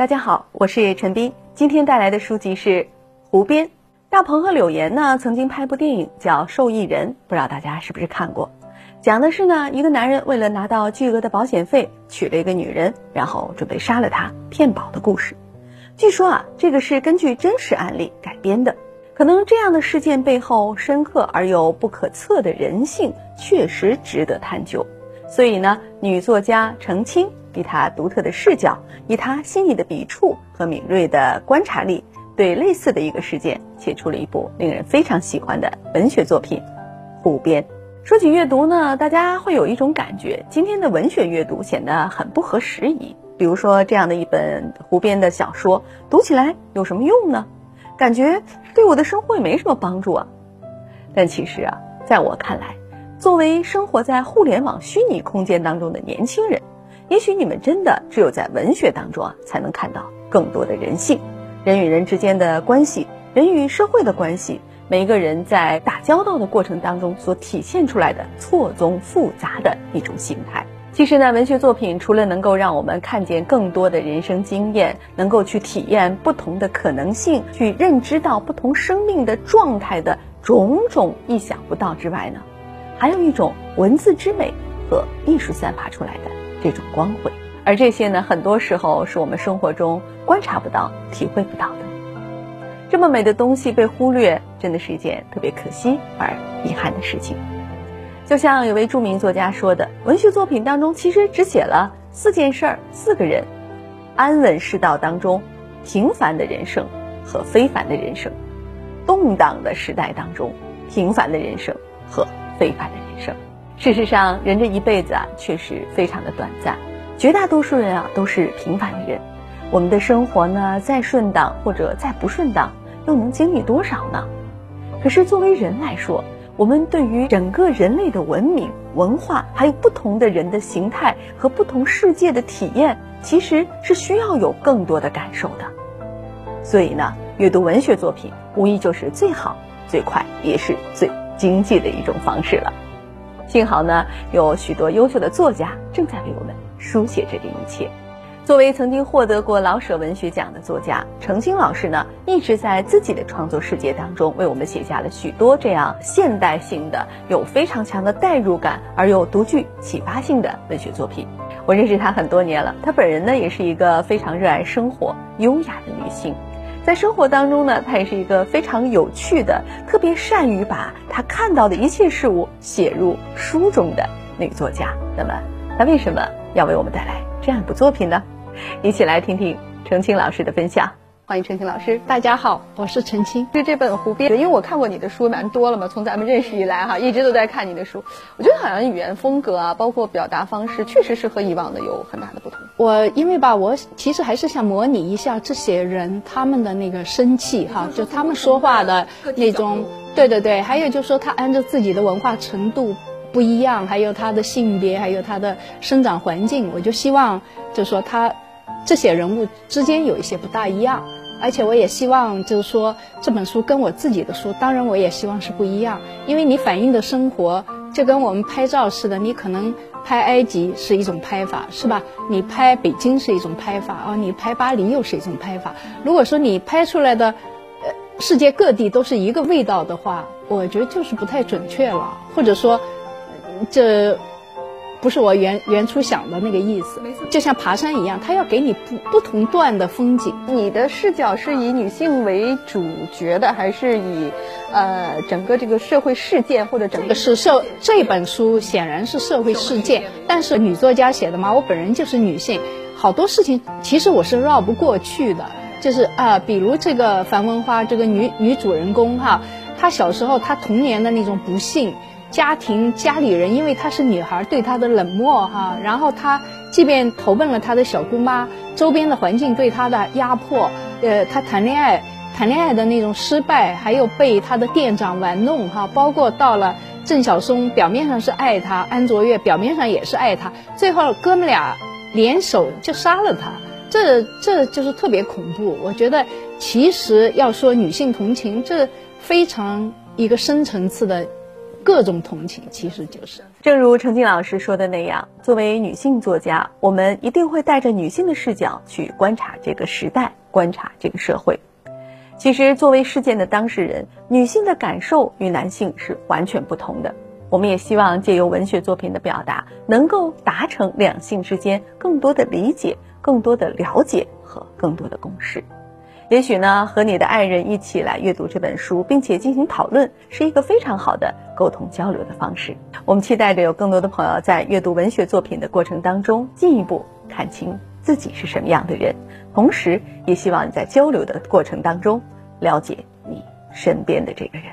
大家好，我是陈斌，今天带来的书籍是《湖边》。大鹏和柳岩呢曾经拍部电影叫《受益人》，不知道大家是不是看过？讲的是呢一个男人为了拿到巨额的保险费，娶了一个女人，然后准备杀了她骗保的故事。据说啊，这个是根据真实案例改编的。可能这样的事件背后深刻而又不可测的人性，确实值得探究。所以呢，女作家程青。以他独特的视角，以他细腻的笔触和敏锐的观察力，对类似的一个事件写出了一部令人非常喜欢的文学作品《湖边》。说起阅读呢，大家会有一种感觉，今天的文学阅读显得很不合时宜。比如说这样的一本《湖边》的小说，读起来有什么用呢？感觉对我的生活也没什么帮助啊。但其实啊，在我看来，作为生活在互联网虚拟空间当中的年轻人。也许你们真的只有在文学当中啊，才能看到更多的人性，人与人之间的关系，人与社会的关系，每一个人在打交道的过程当中所体现出来的错综复杂的一种形态。其实呢，文学作品除了能够让我们看见更多的人生经验，能够去体验不同的可能性，去认知到不同生命的状态的种种意想不到之外呢，还有一种文字之美和艺术散发出来的。这种光辉，而这些呢，很多时候是我们生活中观察不到、体会不到的。这么美的东西被忽略，真的是一件特别可惜而遗憾的事情。就像有位著名作家说的：“文学作品当中其实只写了四件事儿、四个人，安稳世道当中平凡的人生和非凡的人生，动荡的时代当中平凡的人生和非凡的人生。”事实上，人这一辈子啊，确实非常的短暂。绝大多数人啊，都是平凡的人。我们的生活呢，再顺当或者再不顺当，又能经历多少呢？可是作为人来说，我们对于整个人类的文明、文化，还有不同的人的形态和不同世界的体验，其实是需要有更多的感受的。所以呢，阅读文学作品，无疑就是最好、最快，也是最经济的一种方式了。幸好呢，有许多优秀的作家正在为我们书写着这一切。作为曾经获得过老舍文学奖的作家，程青老师呢，一直在自己的创作世界当中为我们写下了许多这样现代性的、有非常强的代入感而又独具启发性的文学作品。我认识他很多年了，他本人呢，也是一个非常热爱生活、优雅的女性。在生活当中呢，她也是一个非常有趣的、特别善于把她看到的一切事物写入书中的女作家。那么，她为什么要为我们带来这样一部作品呢？一起来听听程青老师的分享。欢迎陈青老师，大家好，我是陈青。对这本《湖边》，因为我看过你的书蛮多了嘛，从咱们认识以来哈，一直都在看你的书。我觉得好像语言风格啊，包括表达方式，确实是和以往的有很大的不同。我因为吧，我其实还是想模拟一下这些人他们的那个生气哈，就他们说话的那种，对对对。还有就是说，他按照自己的文化程度不一样，还有他的性别，还有他的生长环境，我就希望就是说他这些人物之间有一些不大一样。而且我也希望，就是说这本书跟我自己的书，当然我也希望是不一样，因为你反映的生活就跟我们拍照似的，你可能拍埃及是一种拍法，是吧？你拍北京是一种拍法，哦，你拍巴黎又是一种拍法。如果说你拍出来的，呃，世界各地都是一个味道的话，我觉得就是不太准确了，或者说，这。不是我原原初想的那个意思，就像爬山一样，它要给你不不同段的风景。你的视角是以女性为主角的，还是以呃整个这个社会事件或者整个是社这本书显然是社会事件，但是女作家写的嘛，我本人就是女性，好多事情其实我是绕不过去的。就是啊，比如这个樊文花这个女女主人公哈，她小时候她童年的那种不幸。家庭家里人因为她是女孩，对她的冷漠哈，然后她即便投奔了她的小姑妈，周边的环境对她的压迫，呃，她谈恋爱谈恋爱的那种失败，还有被她的店长玩弄哈，包括到了郑晓松表面上是爱她，安卓越表面上也是爱她，最后哥们俩联手就杀了她，这这就是特别恐怖。我觉得其实要说女性同情，这非常一个深层次的。各种同情，其实就是。正如程静老师说的那样，作为女性作家，我们一定会带着女性的视角去观察这个时代，观察这个社会。其实，作为事件的当事人，女性的感受与男性是完全不同的。我们也希望借由文学作品的表达，能够达成两性之间更多的理解、更多的了解和更多的共识。也许呢，和你的爱人一起来阅读这本书，并且进行讨论，是一个非常好的沟通交流的方式。我们期待着有更多的朋友在阅读文学作品的过程当中，进一步看清自己是什么样的人。同时，也希望你在交流的过程当中了解你身边的这个人。